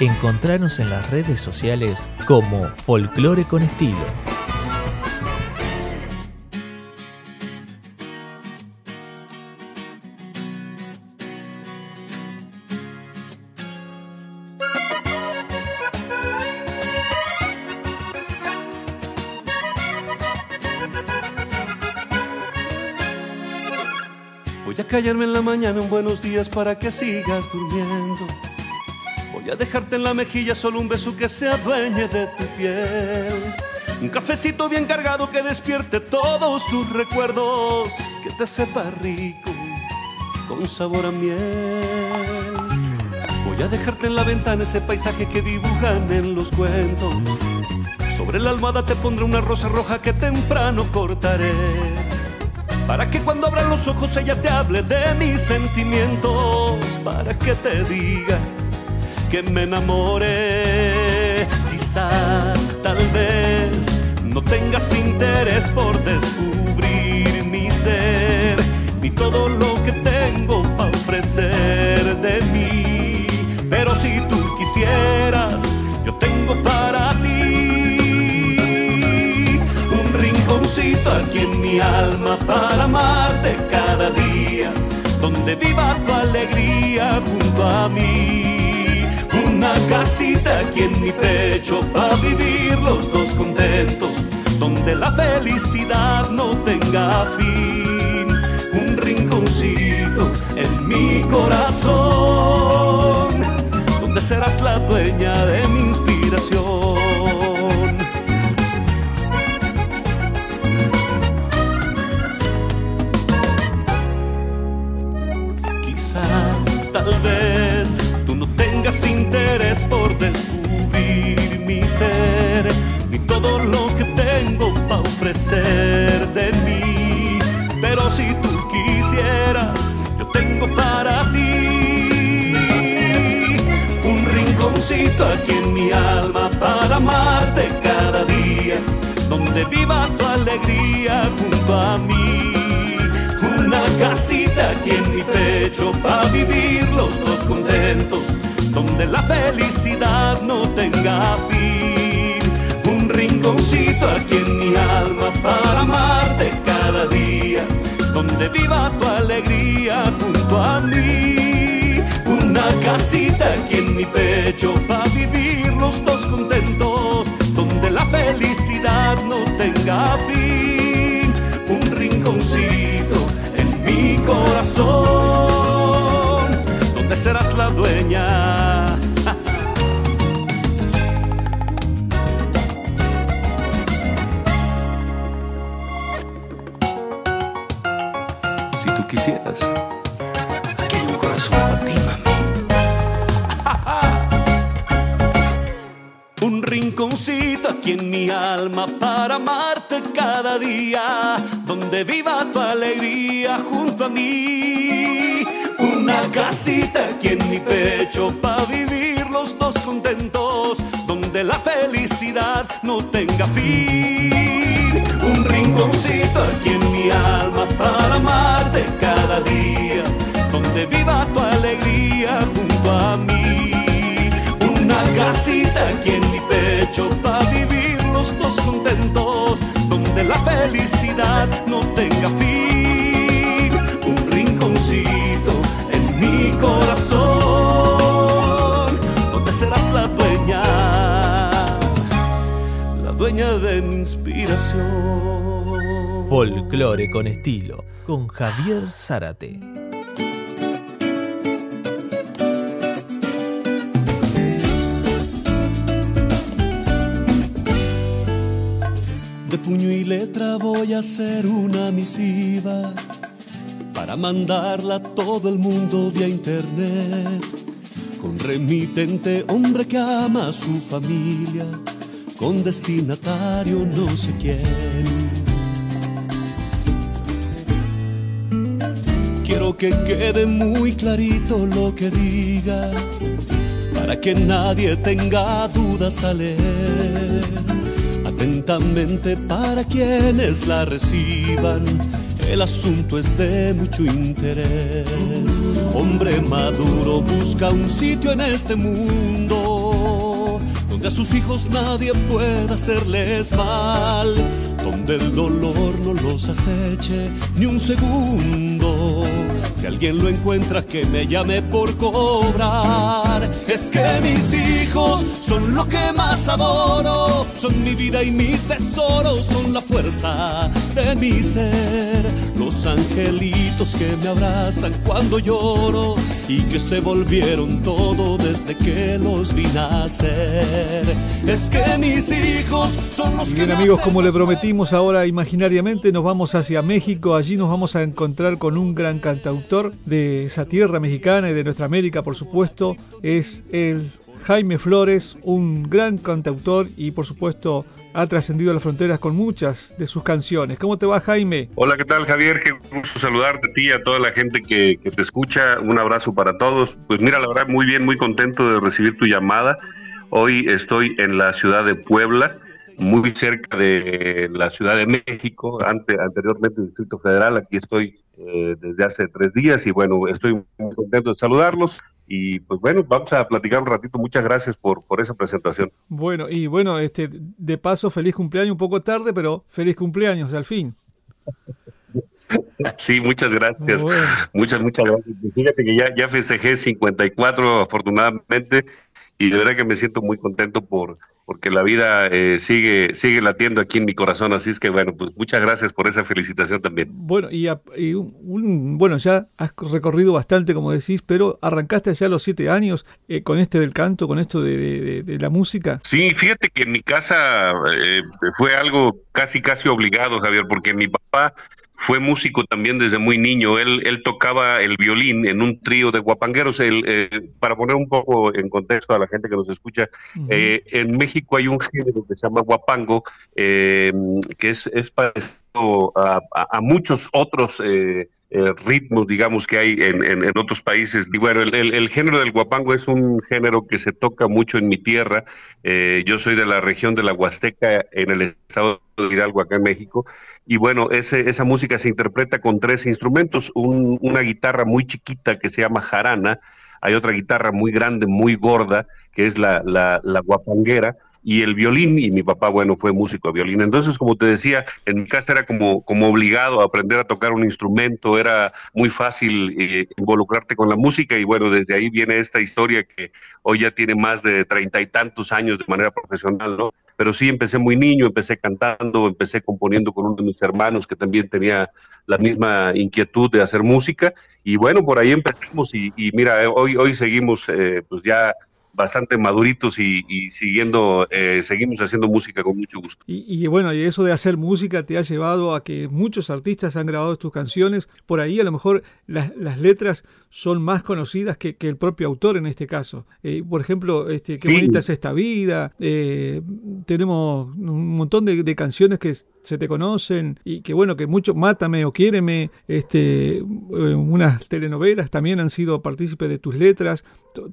Encontranos en las redes sociales como Folclore con Estilo. Voy a callarme en la mañana un buenos días para que sigas durmiendo. Voy a dejarte en la mejilla solo un beso que se adueñe de tu piel. Un cafecito bien cargado que despierte todos tus recuerdos, que te sepa rico, con sabor a miel. Voy a dejarte en la ventana ese paisaje que dibujan en los cuentos. Sobre la almohada te pondré una rosa roja que temprano cortaré. Para que cuando abran los ojos ella te hable de mis sentimientos. Para que te diga que me enamore. Quizás, tal vez, no tengas interés por descubrir mi ser, ni todo lo que tengo para ofrecer de mí. Pero si tú quisieras, yo tengo para ti un rinconcito aquí en mi alma para amarte cada día, donde viva tu alegría junto a mí una casita aquí en mi pecho para vivir los dos contentos, donde la felicidad no tenga fin. Un rinconcito en mi corazón, donde serás la dueña de mi inspiración. Tengas interés por descubrir mi ser, ni todo lo que tengo para ofrecer de mí. Pero si tú quisieras, yo tengo para ti un rinconcito aquí en mi alma para amarte cada día, donde viva tu alegría junto a mí. Una casita aquí en mi pecho para vivir los dos contentos, donde la felicidad no tenga fin. Un rinconcito aquí en mi alma para amarte cada día, donde viva tu alegría junto a mí. Una casita aquí en mi pecho para vivir los dos contentos, donde la felicidad no tenga fin. Un rinconcito en mi corazón, donde serás la dueña. Un. Un rinconcito aquí en mi alma para amarte cada día, donde viva tu alegría junto a mí. Una casita aquí en mi pecho para vivir los dos contentos, donde la felicidad no tenga fin. Felicidad no tenga fin. Un rinconcito en mi corazón, donde serás la dueña, la dueña de mi inspiración. Folclore con Estilo, con Javier Zárate. Puño y letra voy a hacer una misiva para mandarla a todo el mundo vía internet. Con remitente hombre que ama a su familia, con destinatario no sé quién. Quiero que quede muy clarito lo que diga, para que nadie tenga dudas al leer para quienes la reciban. El asunto es de mucho interés. Hombre maduro busca un sitio en este mundo donde a sus hijos nadie pueda hacerles mal, donde el dolor no los aceche ni un segundo. Si alguien lo encuentra, que me llame por cobrar. Es que mis hijos son lo que más adoro, son mi vida y mi tesoro, son la fuerza de mi ser, los angelitos que me abrazan cuando lloro y que se volvieron todo desde que los vi nacer. Es que mis hijos son los Bien, amigos, como le prometimos ahora imaginariamente, nos vamos hacia México. Allí nos vamos a encontrar con un gran cantautor de esa tierra mexicana y de nuestra América, por supuesto. Es el Jaime Flores, un gran cantautor y por supuesto ha trascendido las fronteras con muchas de sus canciones. ¿Cómo te va Jaime? Hola, ¿qué tal Javier? Qué gusto saludarte a ti y a toda la gente que, te escucha. Un abrazo para todos. Pues mira, la verdad muy bien, muy contento de recibir tu llamada. Hoy estoy en la ciudad de Puebla, muy cerca de la Ciudad de México, ante, anteriormente Distrito Federal. Aquí estoy eh, desde hace tres días y bueno, estoy muy contento de saludarlos. Y pues bueno, vamos a platicar un ratito. Muchas gracias por, por esa presentación. Bueno, y bueno, este de paso, feliz cumpleaños, un poco tarde, pero feliz cumpleaños al fin. Sí, muchas gracias. Bueno. Muchas, muchas gracias. Fíjate que ya, ya festejé 54 afortunadamente y de verdad que me siento muy contento por porque la vida eh, sigue sigue latiendo aquí en mi corazón así es que bueno pues muchas gracias por esa felicitación también. Bueno y, a, y un, bueno ya has recorrido bastante como decís pero arrancaste ya a los siete años eh, con este del canto con esto de, de, de, la música. Sí fíjate que en mi casa eh, fue algo casi casi obligado Javier porque mi papá fue músico también desde muy niño. Él, él tocaba el violín en un trío de guapangueros. Eh, para poner un poco en contexto a la gente que nos escucha, uh -huh. eh, en México hay un género que se llama guapango, eh, que es, es parecido a, a, a muchos otros eh, eh, ritmos, digamos, que hay en, en, otros países. Y bueno, el, el, género del guapango es un género que se toca mucho en mi tierra. Eh, yo soy de la región de la Huasteca, en el estado de Hidalgo, acá en México. Y bueno, ese, esa música se interpreta con tres instrumentos. Un, una guitarra muy chiquita que se llama jarana. Hay otra guitarra muy grande, muy gorda, que es la, la, la guapanguera y el violín, y mi papá, bueno, fue músico de violín. Entonces, como te decía, en mi casa era como, como obligado a aprender a tocar un instrumento, era muy fácil eh, involucrarte con la música, y bueno, desde ahí viene esta historia que hoy ya tiene más de treinta y tantos años de manera profesional, ¿no? Pero sí, empecé muy niño, empecé cantando, empecé componiendo con uno de mis hermanos que también tenía la misma inquietud de hacer música, y bueno, por ahí empezamos, y, y mira, hoy, hoy seguimos eh, pues ya bastante maduritos y, y siguiendo, eh, seguimos haciendo música con mucho gusto. Y, y, bueno, y eso de hacer música te ha llevado a que muchos artistas han grabado tus canciones. Por ahí a lo mejor las, las letras son más conocidas que, que, el propio autor en este caso. Eh, por ejemplo, este, Qué sí. bonita es esta vida. Eh, tenemos un montón de, de, canciones que se te conocen y que bueno, que mucho Mátame o Quiéreme, este, eh, unas telenovelas también han sido partícipes de tus letras.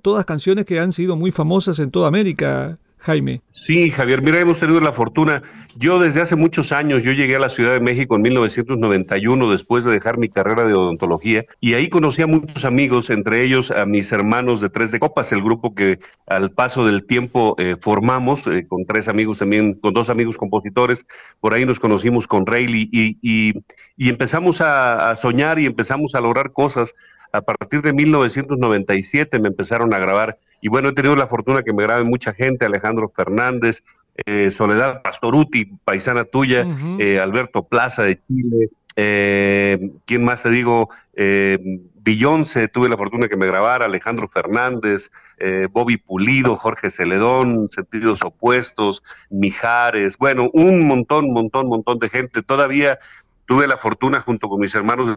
Todas canciones que han sido muy famosas en toda América, Jaime. Sí, Javier, mira, hemos tenido la fortuna. Yo desde hace muchos años, yo llegué a la Ciudad de México en 1991 después de dejar mi carrera de odontología y ahí conocí a muchos amigos, entre ellos a mis hermanos de Tres de Copas, el grupo que al paso del tiempo eh, formamos eh, con tres amigos también, con dos amigos compositores. Por ahí nos conocimos con Rayleigh y, y, empezamos a soñar y empezamos a lograr cosas. A partir de 1997 me empezaron a grabar y bueno, he tenido la fortuna que me grabe mucha gente, Alejandro Fernández, eh, Soledad Pastoruti, paisana tuya, uh -huh. eh, Alberto Plaza de Chile, eh, ¿quién más te digo? Eh, Beyoncé, tuve la fortuna que me grabara, Alejandro Fernández, eh, Bobby Pulido, Jorge Celedón, Sentidos Opuestos, Mijares, bueno, un montón, montón, montón de gente. Todavía tuve la fortuna junto con mis hermanos de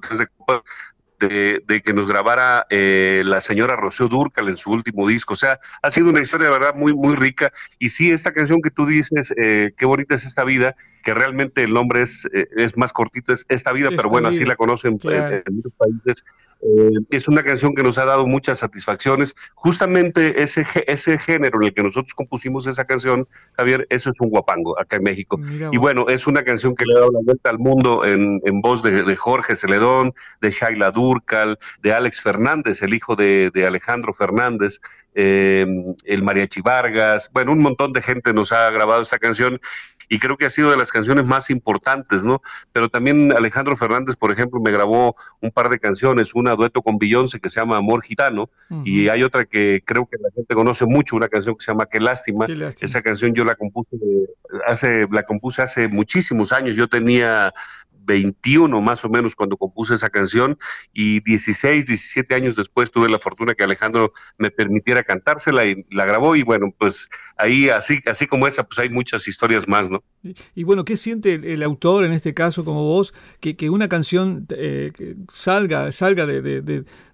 de de, de, que nos grabara eh, la señora Rocío Durcal en su último disco. O sea, ha sido una historia de verdad muy, muy rica. Y sí, esta canción que tú dices, eh, qué bonita es esta vida, que realmente el nombre es, eh, es más cortito, es esta vida, esta pero bueno, vida. así la conocen claro. en, en, muchos países. Eh, es una canción que nos ha dado muchas satisfacciones. Justamente ese, ese género en el que nosotros compusimos esa canción, Javier, eso es un guapango acá en México. y bueno, es una canción que le ha dado la vuelta al mundo en, voz de, Jorge Celedón, de Shaila Durcal, de Alex Fernández, el hijo de, Alejandro Fernández, eh, el Mariachi Vargas. Bueno, un montón de gente nos ha grabado esta canción y creo que ha sido de las canciones más importantes, ¿no? Pero también Alejandro Fernández, por ejemplo, me grabó un par de canciones, una dueto con Beyoncé que se llama Amor Gitano, y hay otra que creo que la gente conoce mucho, una canción que se llama Qué lástima. Esa canción yo la compuse hace, la compuse hace muchísimos años, yo tenía 21 más o menos cuando compuse esa canción y 16, 17 años después tuve la fortuna que Alejandro me permitiera cantársela y la grabó y bueno, pues ahí así, así como esa, pues hay muchas historias más, ¿no? Y, bueno, ¿qué siente el, autor en este caso como vos que, que una canción eh, salga, salga de,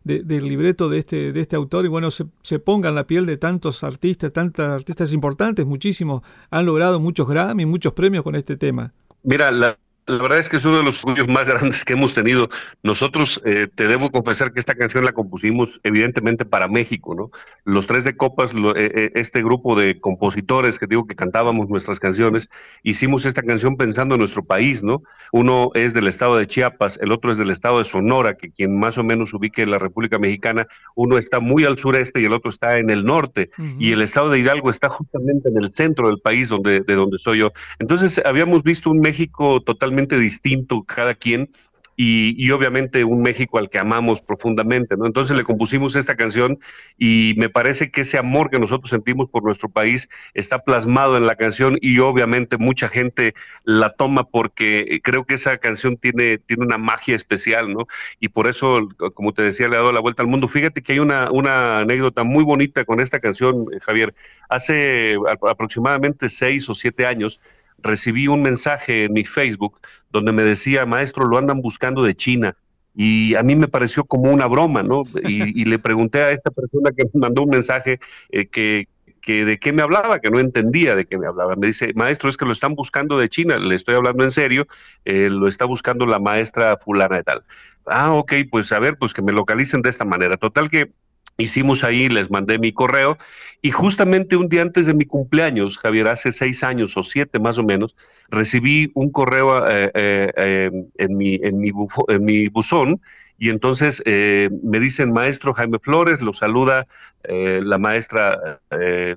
del libreto de este, de este autor y bueno, se, se ponga en la piel de tantos artistas, tantas artistas importantes, muchísimos, han logrado muchos Grammy, muchos premios con este tema? Mira, la, la verdad es que es uno de los orgullos más grandes que hemos tenido. Nosotros, eh, te debo confesar que esta canción la compusimos evidentemente para México, ¿no? Los tres de Copas, eh, eh, este grupo de compositores que digo que cantábamos nuestras canciones, hicimos esta canción pensando en nuestro país, ¿no? Uno es del estado de Chiapas, el otro es del estado de Sonora, que quien más o menos ubique en la República Mexicana, uno está muy al sureste y el otro está en el norte, y el estado de Hidalgo está justamente en el centro del país donde, de donde estoy yo. Entonces, habíamos visto un México totalmente distinto cada quien y, obviamente un México al que amamos profundamente, ¿no? Entonces le compusimos esta canción y me parece que ese amor que nosotros sentimos por nuestro país está plasmado en la canción y obviamente mucha gente la toma porque creo que esa canción tiene, tiene una magia especial, ¿no? Y por eso, como te decía, le ha dado la vuelta al mundo. Fíjate que hay una, una anécdota muy bonita con esta canción, Javier. Hace aproximadamente seis o siete años, recibí un mensaje en mi Facebook donde me decía, maestro, lo andan buscando de China. Y a mí me pareció como una broma, ¿no? Y, le pregunté a esta persona que me mandó un mensaje eh, que, que de qué me hablaba, que no entendía de qué me hablaba. Me dice, maestro, es que lo están buscando de China, le estoy hablando en serio, eh, lo está buscando la maestra fulana de tal. Ah, ok, pues a ver, pues que me localicen de esta manera. Total que Hicimos ahí, les mandé mi correo y justamente un día antes de mi cumpleaños, Javier, hace seis años o siete más o menos, recibí un correo eh, eh, eh, en, mi, en, mi en mi buzón y entonces me dicen, maestro Jaime Flores, lo saluda la maestra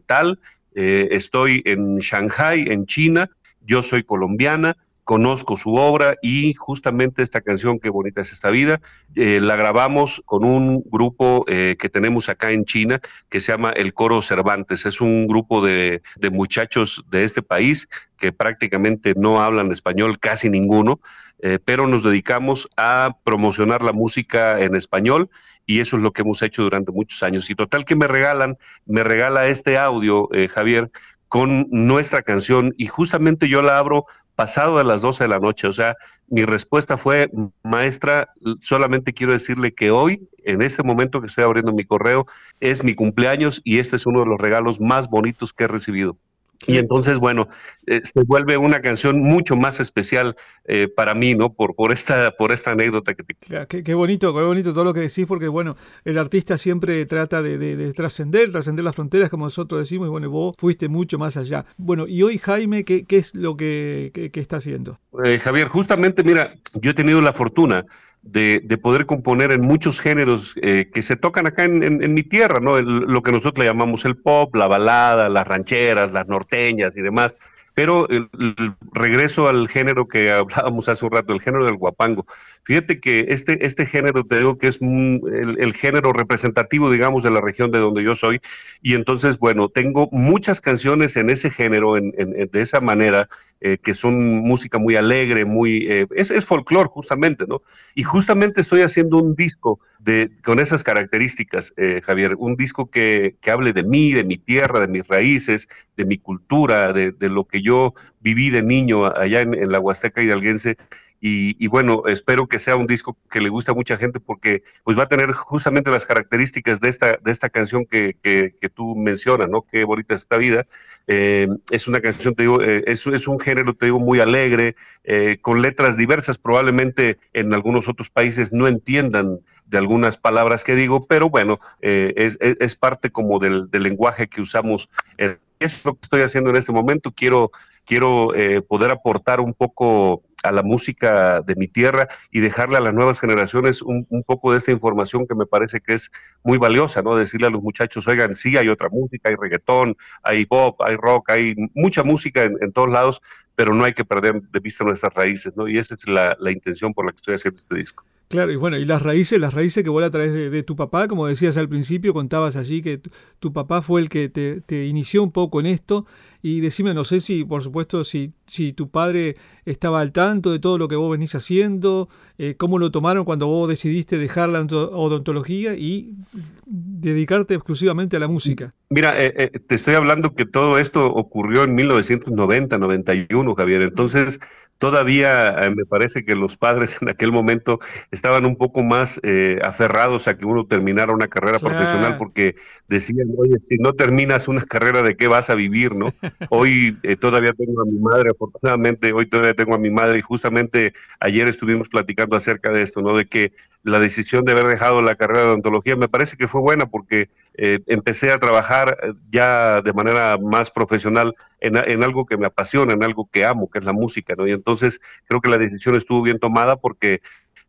tal, estoy en Shanghai, en China, yo soy colombiana, conozco su obra y justamente esta canción, Qué bonita es esta vida, eh, la grabamos con un grupo eh, que tenemos acá en China que se llama El Coro Cervantes. Es un grupo de, muchachos de este país que prácticamente no hablan español, casi ninguno, eh, pero nos dedicamos a promocionar la música en español y eso es lo que hemos hecho durante muchos años. Y total que me regalan, me regala este audio, Javier, con nuestra canción y justamente yo la abro pasado de las 12 de la noche. O sea, mi respuesta fue, maestra, solamente quiero decirle que hoy, en ese momento que estoy abriendo mi correo, es mi cumpleaños y este es uno de los regalos más bonitos que he recibido. Y entonces, bueno, eh, se vuelve una canción mucho más especial eh, para mí, ¿no? Por, por, esta, por esta anécdota que te... Qué, bonito, qué bonito todo lo que decís, porque, bueno, el artista siempre trata de, trascender, trascender las fronteras, como nosotros decimos, y bueno, vos fuiste mucho más allá. Bueno, y hoy, Jaime, ¿qué, qué es lo que, está haciendo? Eh, Javier, justamente, mira, yo he tenido la fortuna de, poder componer en muchos géneros eh, que se tocan acá en, mi tierra, ¿no? lo que nosotros le llamamos el pop, la balada, las rancheras, las norteñas y demás. Pero el, regreso al género que hablábamos hace un rato, el género del guapango. Fíjate que este, este género, te digo que es el, género representativo, digamos, de la región de donde yo soy. Y entonces, bueno, tengo muchas canciones en ese género, en, de esa manera, eh, que son música muy alegre, muy... Eh, es, es folclore, justamente, ¿no? Y justamente estoy haciendo un disco de, con esas características, eh, Javier, un disco que, que, hable de mí, de mi tierra, de mis raíces, de mi cultura, de, de lo que yo viví de niño allá en, en la Huasteca hidalguense y, bueno, espero que sea un disco que le guste a mucha gente porque pues va a tener justamente las características de esta, de esta canción que, que, tú mencionas, ¿no? Qué bonita es esta vida. Eh, es una canción, te digo, eh, es, es, un género, te digo, muy alegre, eh, con letras diversas. Probablemente en algunos otros países no entiendan de algunas palabras que digo, pero bueno, eh, es, es, parte como del, del lenguaje que usamos. es lo que estoy haciendo en este momento. Quiero, quiero eh, poder aportar un poco a la música de mi tierra y dejarle a las nuevas generaciones un, poco de esta información que me parece que es muy valiosa, ¿no? Decirle a los muchachos, oigan, sí, hay otra música, hay reggaetón, hay pop, hay rock, hay mucha música en, todos lados, pero no hay que perder de vista nuestras raíces, ¿no? Y esa es la, la intención por la que estoy haciendo este disco. Claro, y bueno, y las raíces, las raíces que vos a través de, tu papá, como decías al principio, contabas allí que tu, papá fue el que te, inició un poco en esto. Y decime, no sé si, por supuesto, si, si tu padre estaba al tanto de todo lo que vos venís haciendo, eh, cómo lo tomaron cuando vos decidiste dejar la odontología y dedicarte exclusivamente a la música. Mira, eh, eh, te estoy hablando que todo esto ocurrió en 1990, 91, Javier. Entonces, todavía me parece que los padres en aquel momento estaban un poco más aferrados a que uno terminara una carrera profesional porque decían, oye, si no terminas una carrera, ¿de qué vas a vivir, no? Hoy todavía tengo a mi madre, afortunadamente, hoy todavía tengo a mi madre y justamente ayer estuvimos platicando acerca de esto, ¿no? De que la decisión de haber dejado la carrera de odontología me parece que fue buena porque eh, empecé a trabajar eh, ya de manera más profesional en, en, algo que me apasiona, en algo que amo, que es la música, ¿no? Y entonces creo que la decisión estuvo bien tomada porque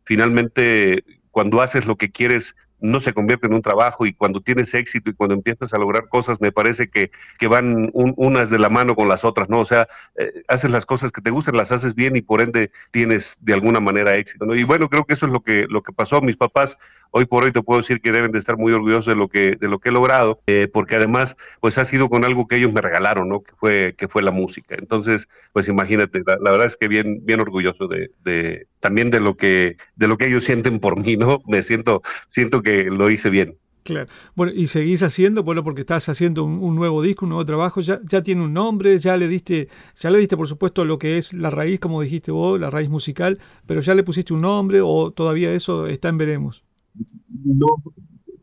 finalmente cuando haces lo que quieres no se convierte en un trabajo y cuando tienes éxito y cuando empiezas a lograr cosas, me parece que, que van unas de la mano con las otras, ¿no? O sea, eh, haces las cosas que te gustan, las haces bien y por ende tienes de alguna manera éxito, ¿no? Y bueno, creo que eso es lo que, lo que pasó. Mis papás, hoy por hoy te puedo decir que deben de estar muy orgullosos de lo que, de lo que he logrado, eh, porque además, pues ha sido con algo que ellos me regalaron, ¿no? Que fue, que fue la música. Entonces, pues imagínate, la, verdad es que bien, bien orgulloso de, de, también de lo que, de lo que ellos sienten por mí, ¿no? Me siento, siento que lo hice bien. Claro. Bueno, y seguís haciendo, bueno, porque estás haciendo un, nuevo disco, un nuevo trabajo, ya, ya tiene un nombre, ya le diste, ya le diste por supuesto lo que es la raíz, como dijiste vos, la raíz musical, pero ya le pusiste un nombre o todavía eso está en veremos. No,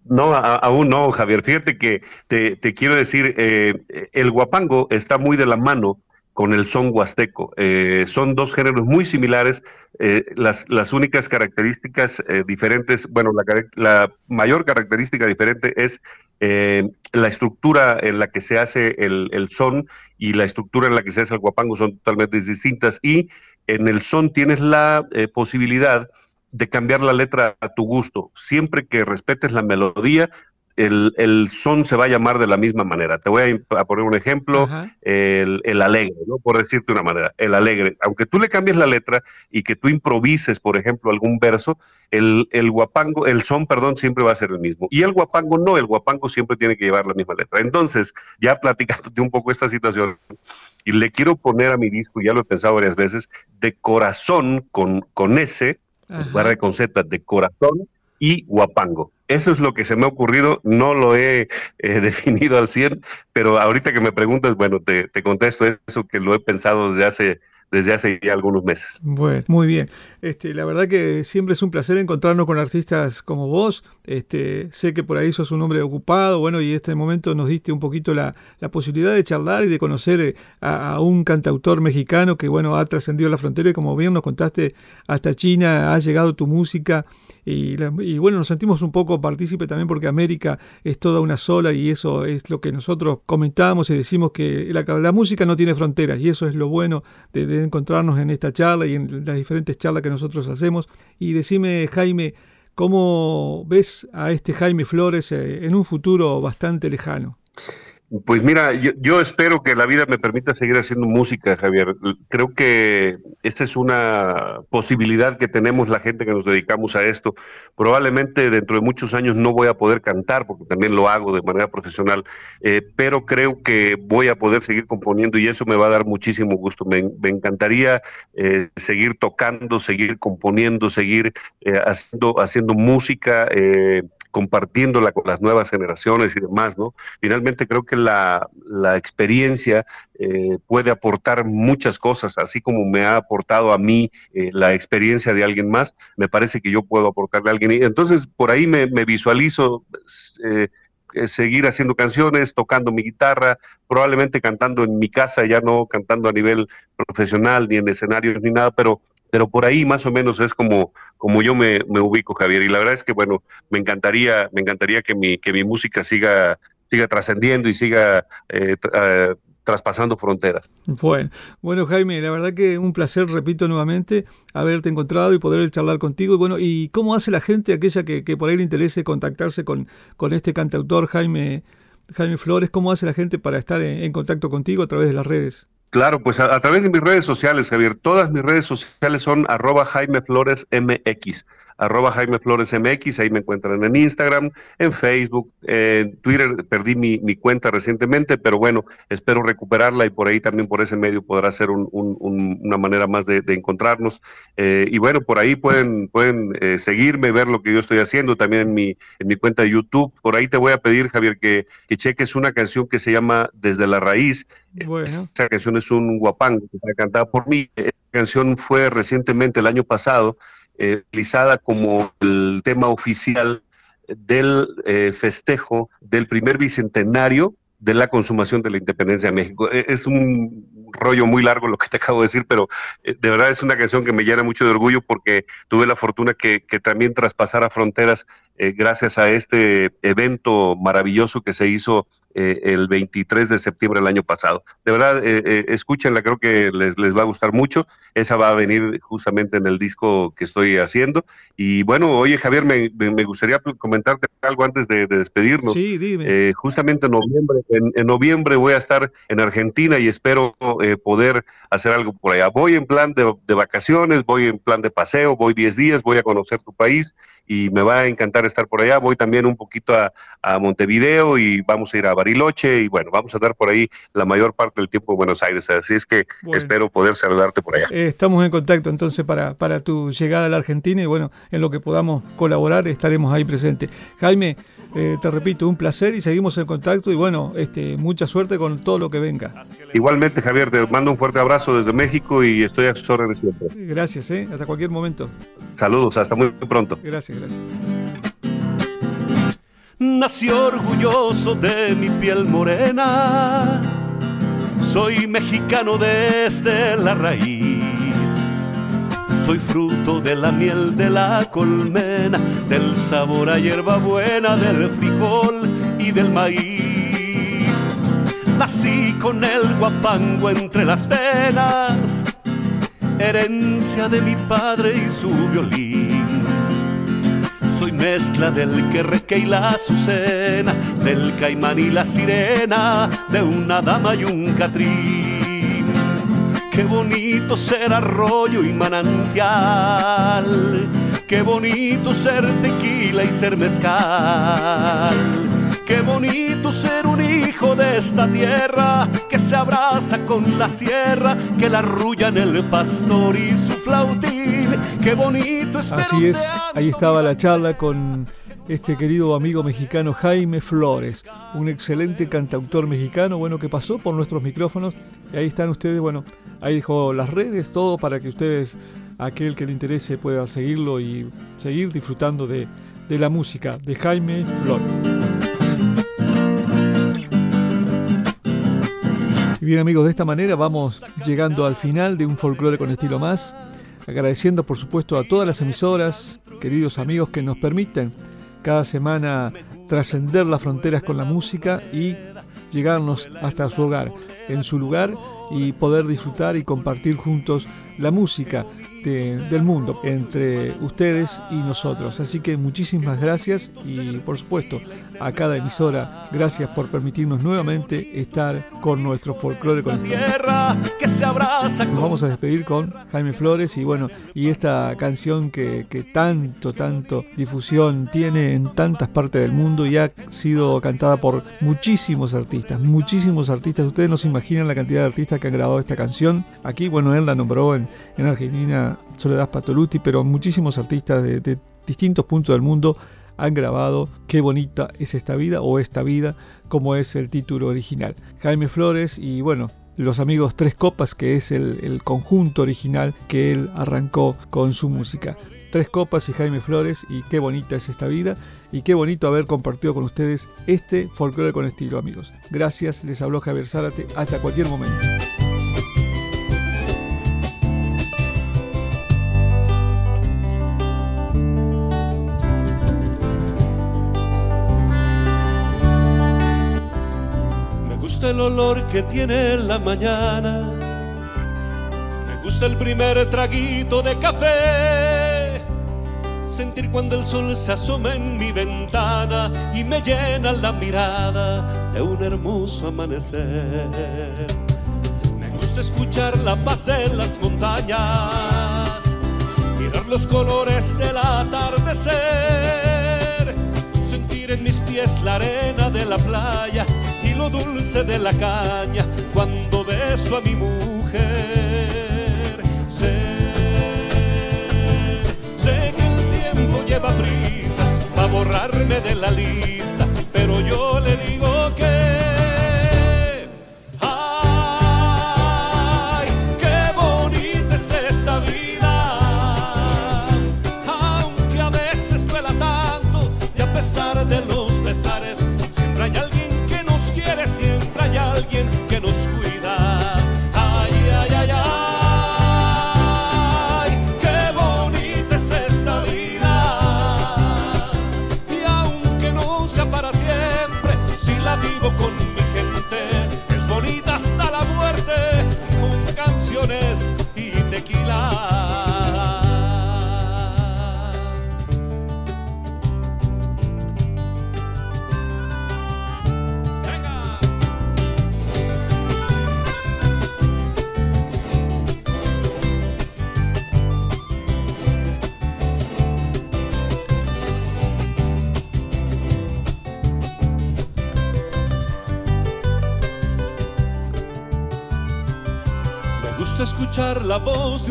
no, aún no, Javier. Fíjate que te, quiero decir, eh, el guapango está muy de la mano con el son huasteco. Eh, son dos géneros muy similares. Eh, las, las, únicas características eh, diferentes, bueno, la, mayor característica diferente es la estructura en la que se hace el, el, son y la estructura en la que se hace el guapango son totalmente distintas. Y en el son tienes la posibilidad de cambiar la letra a tu gusto, siempre que respetes la melodía, el, son se va a llamar de la misma manera. Te voy a, poner un ejemplo, el, alegre, ¿no? por decirte una manera, el alegre. Aunque tú le cambies la letra y que tú improvises, por ejemplo, algún verso, el, el guapango, el son, perdón, siempre va a ser el mismo. Y el guapango no, el guapango siempre tiene que llevar la misma letra. Entonces, ya platicándote un poco esta situación, y le quiero poner a mi disco, ya lo he pensado varias veces, de corazón con, con S, barra de con Z, de corazón y Huapango. Eso es lo que se me ha ocurrido, no lo he eh, definido al 100, pero ahorita que me preguntas, bueno, te, te contesto eso que lo he pensado desde hace desde hace ya algunos meses. Bueno, muy bien. Este, la verdad que siempre es un placer encontrarnos con artistas como vos. Este, sé que por ahí sos un hombre ocupado, bueno, y en este momento nos diste un poquito la, posibilidad de charlar y de conocer eh, a, un cantautor mexicano que, bueno, ha trascendido la frontera y como bien nos contaste, hasta China ha llegado tu música. Y, y, bueno, nos sentimos un poco partícipe también porque América es toda una sola y eso es lo que nosotros comentamos y decimos que la, la música no tiene fronteras y eso es lo bueno de encontrarnos en esta charla y en las diferentes charlas que nosotros hacemos. Y decime, Jaime, ¿cómo ves a este Jaime Flores eh, en un futuro bastante lejano? Pues mira, yo, espero que la vida me permita seguir haciendo música, Javier. Creo que esta es una posibilidad que tenemos la gente que nos dedicamos a esto. Probablemente dentro de muchos años no voy a poder cantar, porque también lo hago de manera profesional, eh, pero creo que voy a poder seguir componiendo y eso me va a dar muchísimo gusto. Me, encantaría eh, seguir tocando, seguir componiendo, seguir eh, haciendo, haciendo música compartiéndola con las nuevas generaciones y demás, ¿no? Finalmente creo que la, experiencia eh, puede aportar muchas cosas, así como me ha aportado a mí eh, la experiencia de alguien más, me parece que yo puedo aportarle a alguien. Entonces por ahí me, visualizo eh, seguir haciendo canciones, tocando mi guitarra, probablemente cantando en mi casa, ya no cantando a nivel profesional ni en escenarios ni nada, pero pero por ahí más o menos es como, como yo me, ubico, Javier. Y la verdad es que, bueno, me encantaría, me encantaría que mi, que mi música siga, siga trascendiendo y siga eh, eh, traspasando fronteras. Bueno, bueno Jaime, la verdad que un placer, repito nuevamente, haberte encontrado y poder charlar contigo. Y bueno, ¿y cómo hace la gente, aquella que, por ahí le interese contactarse con, con este cantautor Jaime, Jaime Flores? ¿Cómo hace la gente para estar en contacto contigo a través de las redes? Claro, pues a, través de mis redes sociales, Javier. Todas mis redes sociales son arroba Jaime Flores MX arroba Jaime Flores MX, ahí me encuentran en Instagram, en Facebook, en Twitter, perdí mi, cuenta recientemente, pero bueno, espero recuperarla y por ahí también por ese medio podrá ser una manera más de, encontrarnos. Eh, y bueno, por ahí pueden, pueden eh, seguirme, ver lo que yo estoy haciendo, también en mi, en mi cuenta de YouTube. Por ahí te voy a pedir, Javier, que, que cheques una canción que se llama Desde la Raíz. Bueno. Esa canción es un guapango que está cantada por mí. Esa canción fue recientemente, el año pasado, eh, utilizada como el tema oficial del eh, festejo del primer bicentenario de la consumación de la independencia de México. E, es un rollo muy largo lo que te acabo de decir, pero eh, de verdad es una canción que me llena mucho de orgullo porque tuve la fortuna que, que también traspasara fronteras eh, gracias a este evento maravilloso que se hizo eh, el 23 de septiembre del año pasado. De verdad, eh, escúchenla, creo que les, les, va a gustar mucho. Esa va a venir justamente en el disco que estoy haciendo. Y bueno, oye Javier, me, me gustaría comentarte algo antes de, despedirnos. Sí, dime. justamente en noviembre, en, noviembre voy a estar en Argentina y espero poder hacer algo por allá. Voy en plan de, de vacaciones, voy en plan de paseo, voy 10 días, voy a conocer tu país y me va a encantar estar por allá. Voy también un poquito a, Montevideo y vamos a ir a Bariloche y bueno, vamos a estar por ahí la mayor parte del tiempo en Buenos Aires. Así es que espero poder saludarte por allá. Eh, estamos en contacto entonces para, para tu llegada a la Argentina y bueno, en lo que podamos colaborar estaremos ahí presentes. Jaime, eh, te repito, un placer y seguimos en contacto y bueno, este, mucha suerte con todo lo que venga. Igualmente, Javier, te mando un fuerte abrazo desde México y estoy a sus órdenes siempre. Gracias, ¿eh? hasta cualquier momento. Saludos, hasta muy pronto. Gracias, gracias. Nací orgulloso de mi piel morena, soy mexicano desde la raíz. Soy fruto de la miel de la colmena, del sabor a hierbabuena, del frijol y del maíz. Nací con el guapango entre las venas, herencia de mi padre y su violín. Soy mezcla del querreque y la azucena, del caimán y la sirena, de una dama y un catrín. Qué bonito ser arroyo y manantial, qué bonito ser tequila y ser mezcal. Qué bonito ser un hijo de esta tierra que se abraza con la sierra, que la en el pastor y su flautín. Qué bonito es Así es, ahí estaba la charla con este querido amigo mexicano Jaime Flores, un excelente cantautor mexicano, bueno, que pasó por nuestros micrófonos. Y ahí están ustedes, bueno, ahí dejó las redes, todo para que ustedes, aquel que le interese, pueda seguirlo y seguir disfrutando de, de la música de Jaime Flores. Bien amigos, de esta manera vamos llegando al final de un folclore con estilo más, agradeciendo por supuesto a todas las emisoras, queridos amigos que nos permiten cada semana trascender las fronteras con la música y llegarnos hasta su hogar, en su lugar y poder disfrutar y compartir juntos la música del mundo entre ustedes y nosotros. Así que muchísimas gracias y por supuesto a cada emisora, gracias por permitirnos nuevamente estar con nuestro folclore con Nos vamos a despedir con Jaime Flores y bueno, y esta canción que, que tanto, tanto difusión tiene en tantas partes del mundo y ha sido cantada por muchísimos artistas, muchísimos artistas. Ustedes no se imaginan la cantidad de artistas que han grabado esta canción. Aquí, bueno, él la nombró en, en Argentina Soledad Patoluti, pero muchísimos artistas de, distintos puntos del mundo han grabado Qué bonita es esta vida o esta vida, como es el título original. Jaime Flores y bueno, los amigos Tres Copas, que es el, el, conjunto original que él arrancó con su música. Tres Copas y Jaime Flores y qué bonita es esta vida y qué bonito haber compartido con ustedes este folclore con estilo amigos. Gracias, les habló Javier Zárate, hasta cualquier momento. Me gusta el olor que tiene la mañana, me gusta el primer traguito de café sentir cuando el sol se asoma en mi ventana y me llena la mirada de un hermoso amanecer. Me gusta escuchar la paz de las montañas, mirar los colores del atardecer, sentir en mis pies la arena de la playa y lo dulce de la caña cuando beso a mi mujer. lleva prisa para borrarme de la lista, pero yo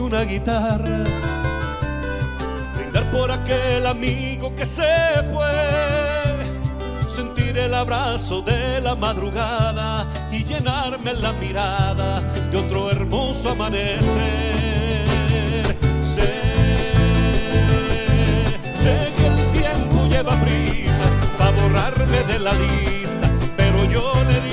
una guitarra, brindar por aquel amigo que se fue, sentir el abrazo de la madrugada y llenarme la mirada de otro hermoso amanecer. Sé, sé que el tiempo lleva prisa para borrarme de la lista, pero yo le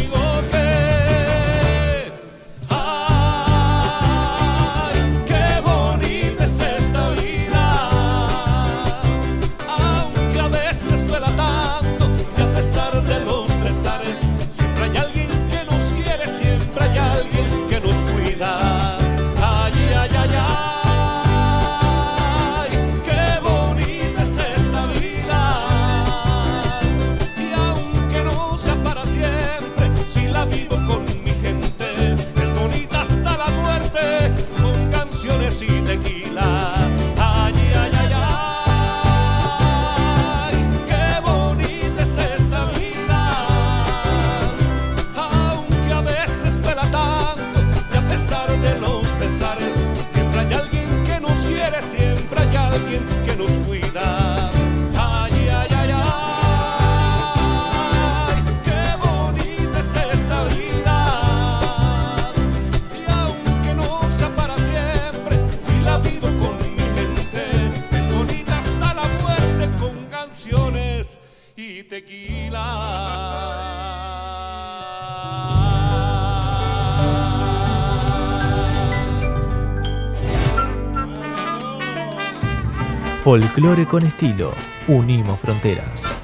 Folclore con estilo. Unimos fronteras.